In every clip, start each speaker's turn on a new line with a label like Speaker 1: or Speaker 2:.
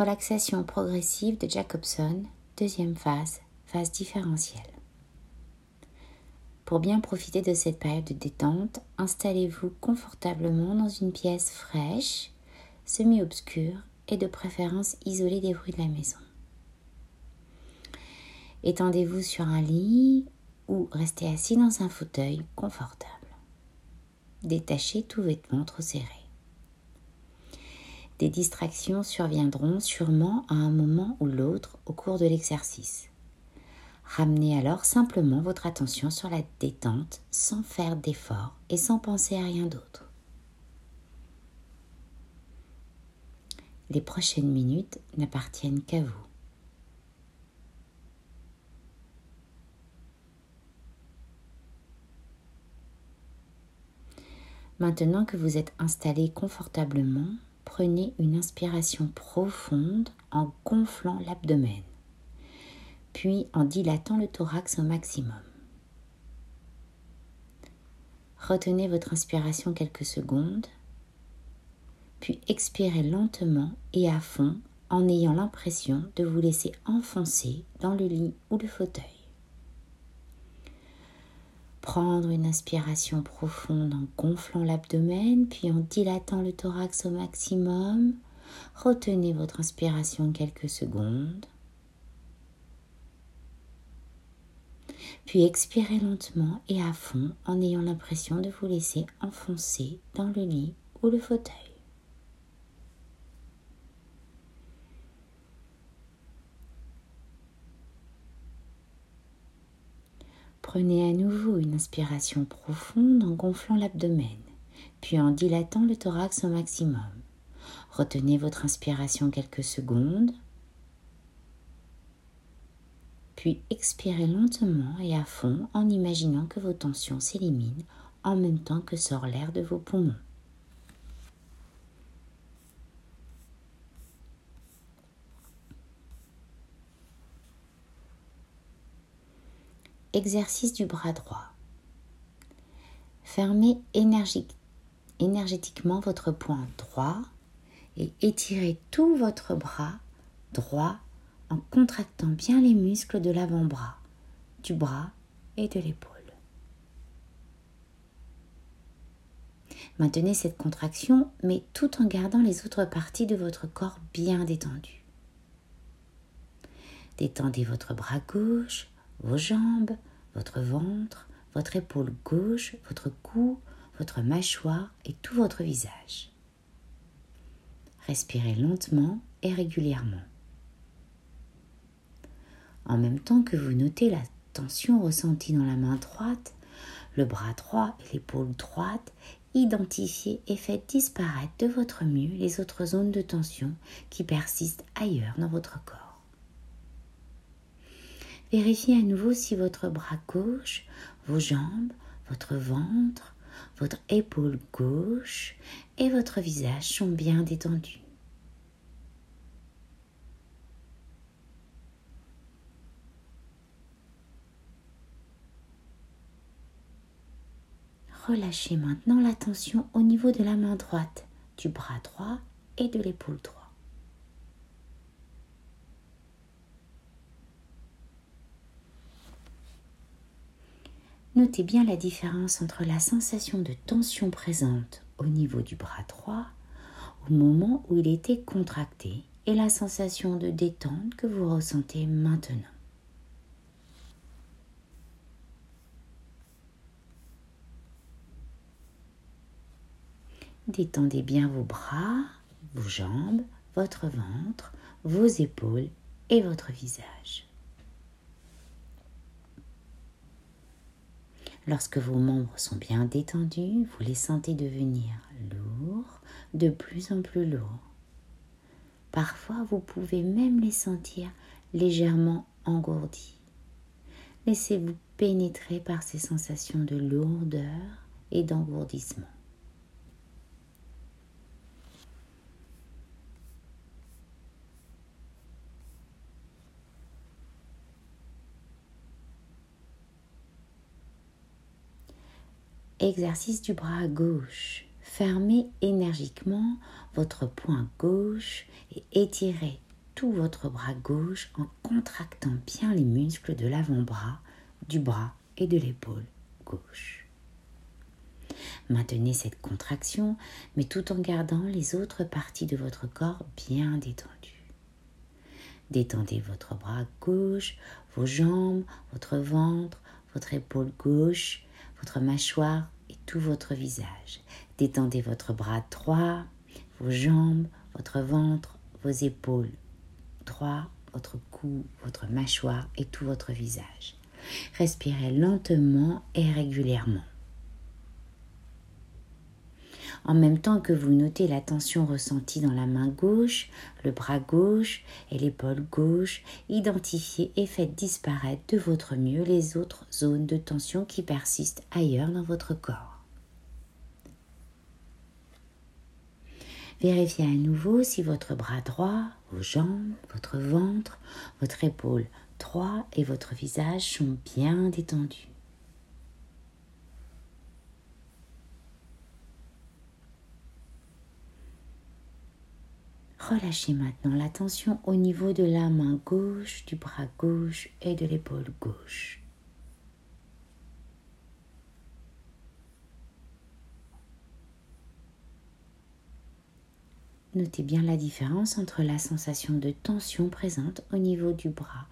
Speaker 1: Relaxation progressive de Jacobson, deuxième phase, phase différentielle. Pour bien profiter de cette période de détente, installez-vous confortablement dans une pièce fraîche, semi-obscure et de préférence isolée des bruits de la maison. Étendez-vous sur un lit ou restez assis dans un fauteuil confortable. Détachez tout vêtement trop serré. Des distractions surviendront sûrement à un moment ou l'autre au cours de l'exercice. Ramenez alors simplement votre attention sur la détente sans faire d'effort et sans penser à rien d'autre. Les prochaines minutes n'appartiennent qu'à vous. Maintenant que vous êtes installé confortablement, prenez une inspiration profonde en gonflant l'abdomen, puis en dilatant le thorax au maximum. Retenez votre inspiration quelques secondes, puis expirez lentement et à fond en ayant l'impression de vous laisser enfoncer dans le lit ou le fauteuil. Prendre une inspiration profonde en gonflant l'abdomen, puis en dilatant le thorax au maximum. Retenez votre inspiration quelques secondes. Puis expirez lentement et à fond en ayant l'impression de vous laisser enfoncer dans le lit ou le fauteuil. Prenez à nouveau une inspiration profonde en gonflant l'abdomen, puis en dilatant le thorax au maximum. Retenez votre inspiration quelques secondes, puis expirez lentement et à fond en imaginant que vos tensions s'éliminent en même temps que sort l'air de vos poumons. Exercice du bras droit. Fermez énergétiquement votre poing droit et étirez tout votre bras droit en contractant bien les muscles de l'avant-bras, du bras et de l'épaule. Maintenez cette contraction, mais tout en gardant les autres parties de votre corps bien détendues. Détendez votre bras gauche, vos jambes, votre ventre, votre épaule gauche, votre cou, votre mâchoire et tout votre visage. Respirez lentement et régulièrement. En même temps que vous notez la tension ressentie dans la main droite, le bras droit et l'épaule droite, identifiez et faites disparaître de votre mieux les autres zones de tension qui persistent ailleurs dans votre corps. Vérifiez à nouveau si votre bras gauche, vos jambes, votre ventre, votre épaule gauche et votre visage sont bien détendus. Relâchez maintenant la tension au niveau de la main droite, du bras droit et de l'épaule droite. Notez bien la différence entre la sensation de tension présente au niveau du bras droit au moment où il était contracté et la sensation de détente que vous ressentez maintenant. Détendez bien vos bras, vos jambes, votre ventre, vos épaules et votre visage. Lorsque vos membres sont bien détendus, vous les sentez devenir lourds, de plus en plus lourds. Parfois, vous pouvez même les sentir légèrement engourdis. Laissez-vous pénétrer par ces sensations de lourdeur et d'engourdissement. Exercice du bras gauche. Fermez énergiquement votre poing gauche et étirez tout votre bras gauche en contractant bien les muscles de l'avant-bras, du bras et de l'épaule gauche. Maintenez cette contraction, mais tout en gardant les autres parties de votre corps bien détendues. Détendez votre bras gauche, vos jambes, votre ventre, votre épaule gauche, votre mâchoire et tout votre visage. Détendez votre bras droit, vos jambes, votre ventre, vos épaules droit, votre cou, votre mâchoire et tout votre visage. Respirez lentement et régulièrement. En même temps que vous notez la tension ressentie dans la main gauche, le bras gauche et l'épaule gauche, identifiez et faites disparaître de votre mieux les autres zones de tension qui persistent ailleurs dans votre corps. Vérifiez à nouveau si votre bras droit, vos jambes, votre ventre, votre épaule droit et votre visage sont bien détendus. Relâchez maintenant la tension au niveau de la main gauche, du bras gauche et de l'épaule gauche. Notez bien la différence entre la sensation de tension présente au niveau du bras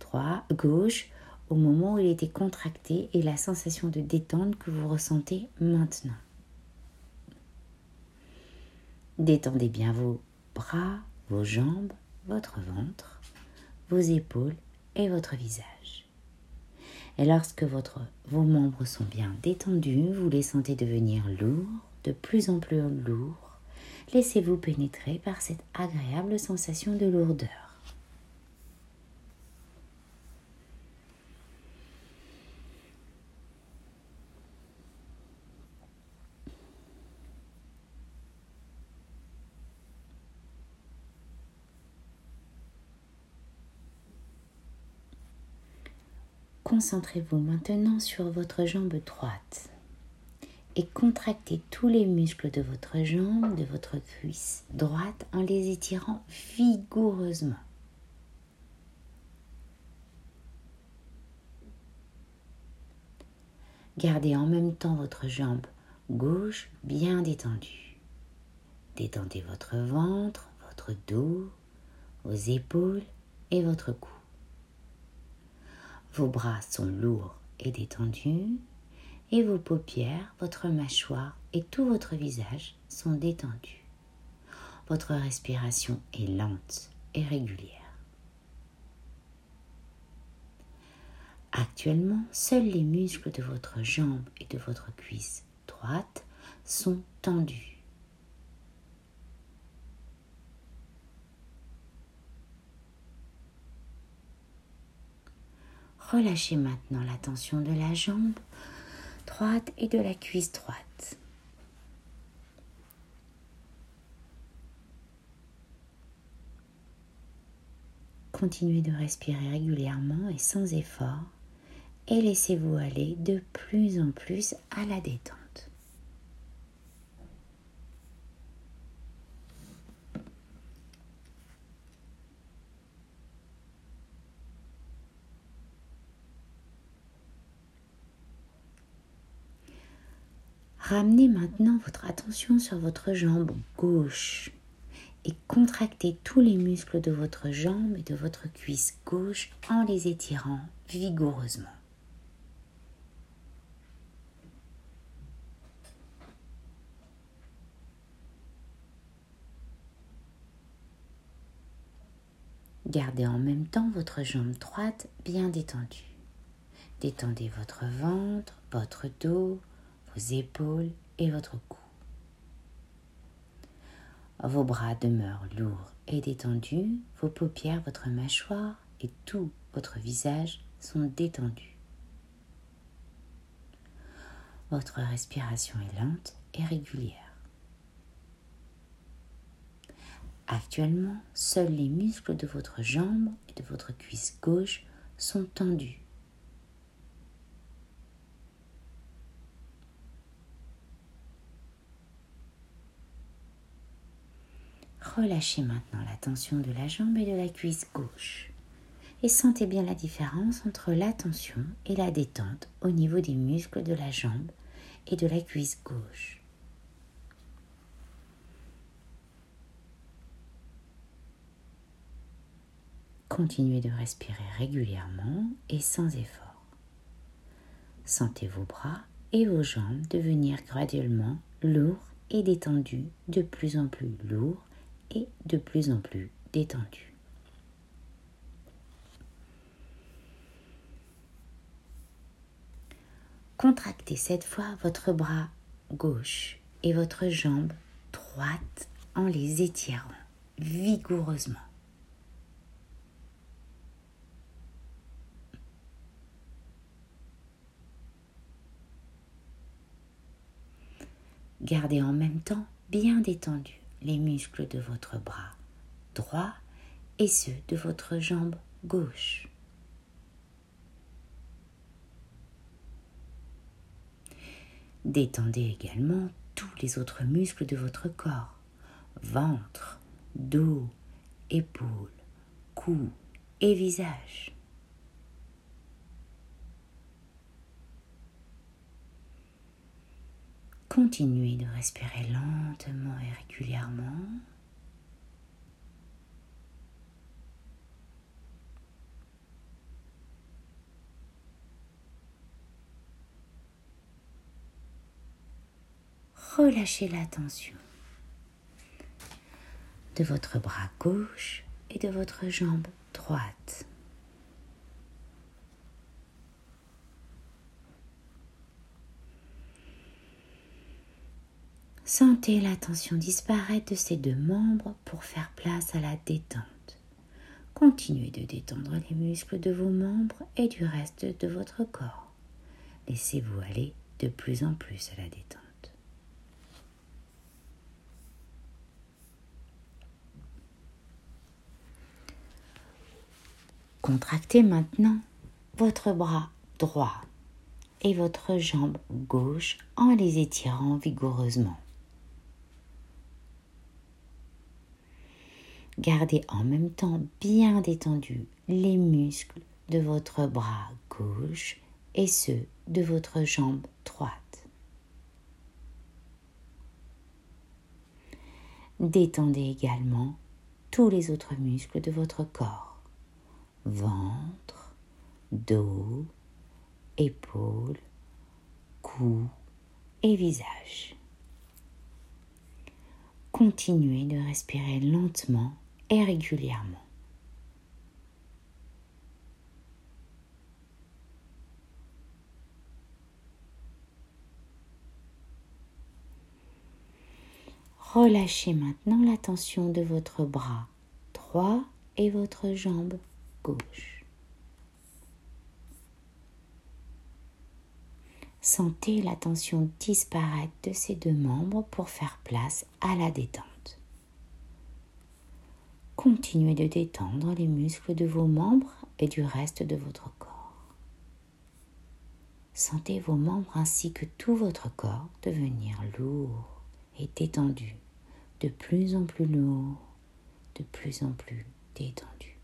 Speaker 1: droit, gauche, au moment où il était contracté et la sensation de détente que vous ressentez maintenant. Détendez bien vos bras, vos jambes, votre ventre, vos épaules et votre visage. Et lorsque vos membres sont bien détendus, vous les sentez devenir lourds, de plus en plus lourds. Laissez-vous pénétrer par cette agréable sensation de lourdeur. Concentrez-vous maintenant sur votre jambe droite et contractez tous les muscles de votre jambe, de votre cuisse droite en les étirant vigoureusement. Gardez en même temps votre jambe gauche bien détendue. Détendez votre ventre, votre dos, vos épaules et votre cou. Vos bras sont lourds et détendus et vos paupières, votre mâchoire et tout votre visage sont détendus. Votre respiration est lente et régulière. Actuellement, seuls les muscles de votre jambe et de votre cuisse droite sont tendus. Relâchez maintenant la tension de la jambe droite et de la cuisse droite. Continuez de respirer régulièrement et sans effort et laissez-vous aller de plus en plus à la détente. Ramenez maintenant votre attention sur votre jambe gauche et contractez tous les muscles de votre jambe et de votre cuisse gauche en les étirant vigoureusement. Gardez en même temps votre jambe droite bien détendue. Détendez votre ventre, votre dos, épaules et votre cou. Vos bras demeurent lourds et détendus, vos paupières, votre mâchoire et tout votre visage sont détendus. Votre respiration est lente et régulière. Actuellement, seuls les muscles de votre jambe et de votre cuisse gauche sont tendus. Relâchez maintenant la tension de la jambe et de la cuisse gauche. Et sentez bien la différence entre la tension et la détente au niveau des muscles de la jambe et de la cuisse gauche. Continuez de respirer régulièrement et sans effort. Sentez vos bras et vos jambes devenir graduellement lourds et détendus, de plus en plus lourds et de plus en plus détendus. Contractez cette fois votre bras gauche et votre jambe droite en les étirant vigoureusement. Gardez en même temps bien détendus les muscles de votre bras droit et ceux de votre jambe gauche. Détendez également tous les autres muscles de votre corps, ventre, dos, épaules, cou et visage. Continuez de respirer lentement et régulièrement. Relâchez la tension de votre bras gauche et de votre jambe droite. Sentez la tension disparaître de ces deux membres pour faire place à la détente. Continuez de détendre les muscles de vos membres et du reste de votre corps. Laissez-vous aller de plus en plus à la détente. Contractez maintenant votre bras droit et votre jambe gauche en les étirant vigoureusement. Gardez en même temps bien détendus les muscles de votre bras gauche et ceux de votre jambe droite. Détendez également tous les autres muscles de votre corps, ventre, dos, épaules, cou et visage. Continuez de respirer lentement et régulièrement. Relâchez maintenant la tension de votre bras droit et votre jambe gauche. Sentez la tension disparaître de ces deux membres pour faire place à la détente. Continuez de détendre les muscles de vos membres et du reste de votre corps. Sentez vos membres ainsi que tout votre corps devenir lourd et détendu, de plus en plus lourd, de plus en plus détendu.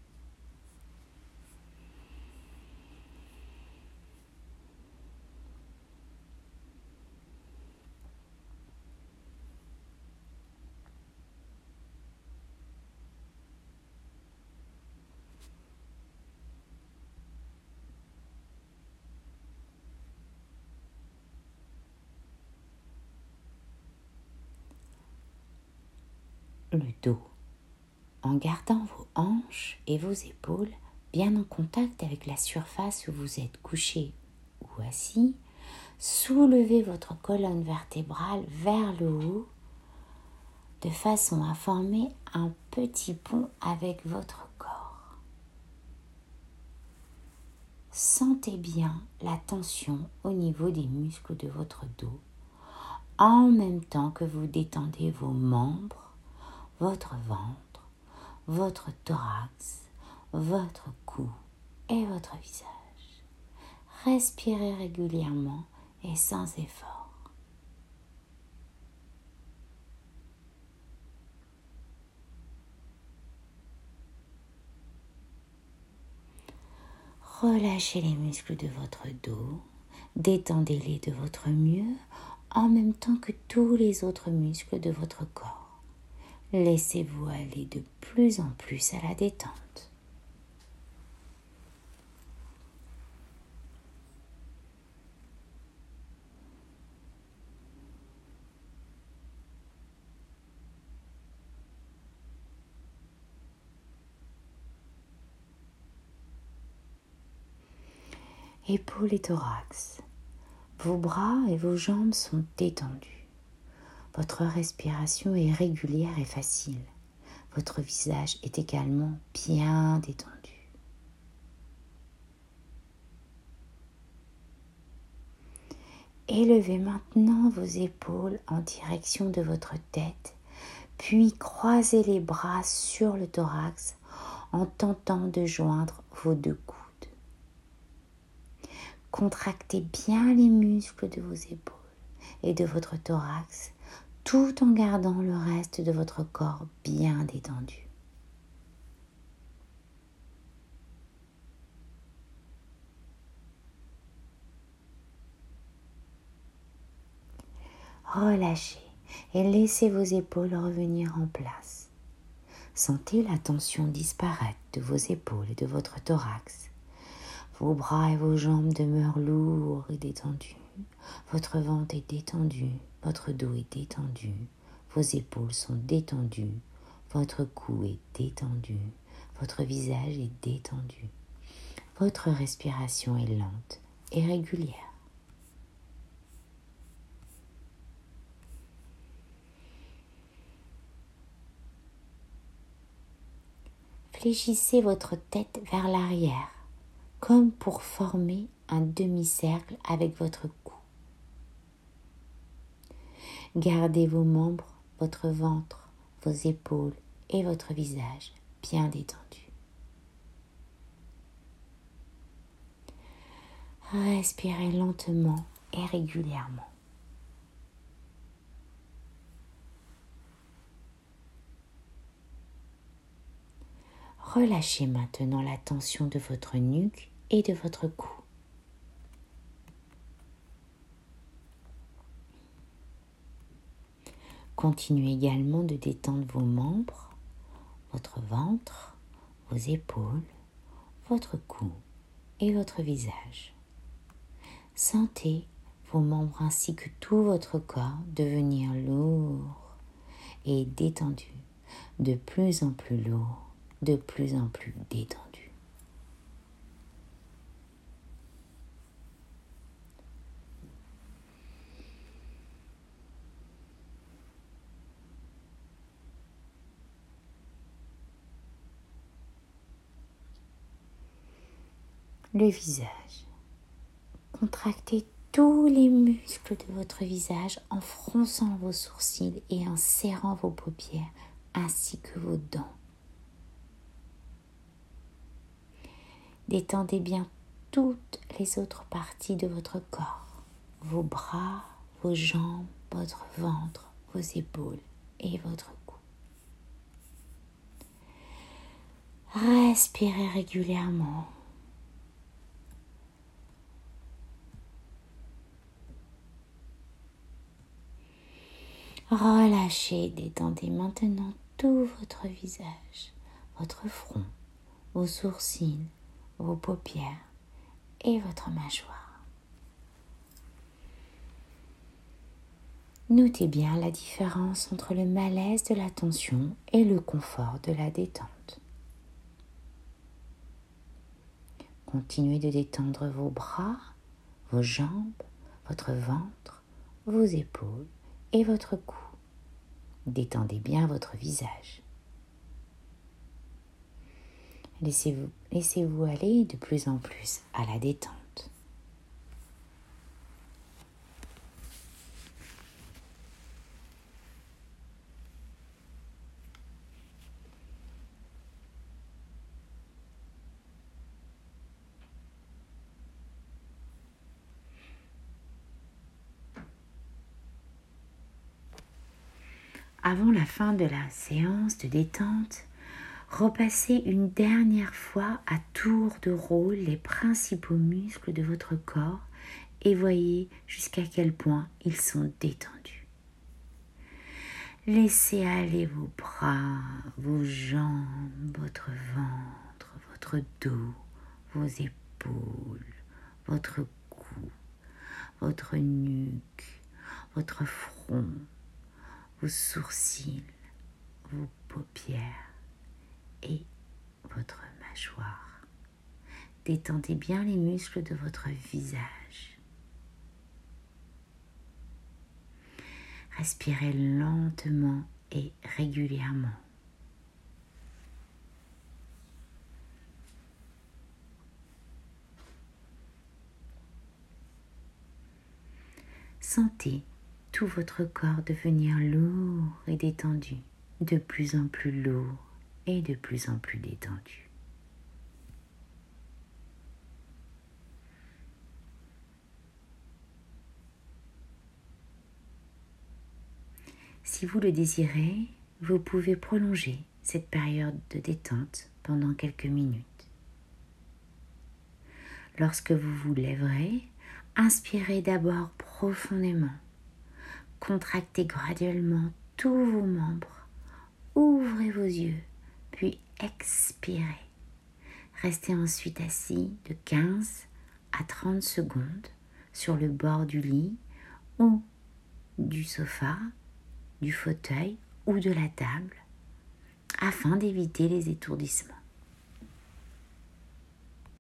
Speaker 1: le dos, en gardant vos hanches et vos épaules bien en contact avec la surface où vous êtes couché ou assis, soulevez votre colonne vertébrale vers le haut de façon à former un petit pont avec votre corps. Sentez bien la tension au niveau des muscles de votre dos en même temps que vous détendez vos membres votre ventre, votre thorax, votre cou et votre visage. Respirez régulièrement et sans effort. Relâchez les muscles de votre dos, détendez-les de votre mieux en même temps que tous les autres muscles de votre corps. Laissez-vous aller de plus en plus à la détente. épaules et thorax. Vos bras et vos jambes sont détendus. Votre respiration est régulière et facile. Votre visage est également bien détendu. Élevez maintenant vos épaules en direction de votre tête, puis croisez les bras sur le thorax en tentant de joindre vos deux coudes. Contractez bien les muscles de vos épaules et de votre thorax tout en gardant le reste de votre corps bien détendu. Relâchez et laissez vos épaules revenir en place. Sentez la tension disparaître de vos épaules et de votre thorax vos bras et vos jambes demeurent lourds et détendus. Votre ventre est détendu. Votre dos est détendu. Vos épaules sont détendues. Votre cou est détendu. Votre visage est détendu. Votre respiration est lente et régulière. Fléchissez votre tête vers l'arrière comme pour former un demi-cercle avec votre. Gardez vos membres, votre ventre, vos épaules et votre visage bien détendus. Respirez lentement et régulièrement. Relâchez maintenant la tension de votre nuque et de votre cou. Continuez également de détendre vos membres, votre ventre, vos épaules, votre cou et votre visage. Sentez vos membres ainsi que tout votre corps devenir lourd et détendu, de plus en plus lourd, de plus en plus détendu. Le visage. Contractez tous les muscles de votre visage en fronçant vos sourcils et en serrant vos paupières ainsi que vos dents. Détendez bien toutes les autres parties de votre corps, vos bras, vos jambes, votre ventre, vos épaules et votre cou. Respirez régulièrement Relâchez, détendez maintenant tout votre visage, votre front, vos sourcils, vos paupières et votre mâchoire. Notez bien la différence entre le malaise de la tension et le confort de la détente. Continuez de détendre vos bras, vos jambes, votre ventre, vos épaules et votre cou. Détendez bien votre visage. Laissez-vous laissez aller de plus en plus à la détente. Avant la fin de la séance de détente, Repassez une dernière fois à tour de rôle les principaux muscles de votre corps et voyez jusqu'à quel point ils sont détendus. Laissez aller vos bras, vos jambes, votre ventre, votre dos, vos épaules, votre cou, votre nuque, votre front, vos sourcils, vos paupières et votre mâchoire. Détendez bien les muscles de votre visage. Respirez lentement et régulièrement. Sentez tout votre corps devenir lourd et détendu, de plus en plus lourd et de plus en plus détendu. Si vous le désirez, vous pouvez prolonger cette période de détente pendant quelques minutes. Lorsque vous vous lèverez, inspirez d'abord profondément. Contractez graduellement tous vos membres. Ouvrez vos yeux puis expirez. Restez ensuite assis de 15 à 30 secondes sur le bord du lit ou du sofa, du fauteuil ou de la table afin d'éviter les étourdissements.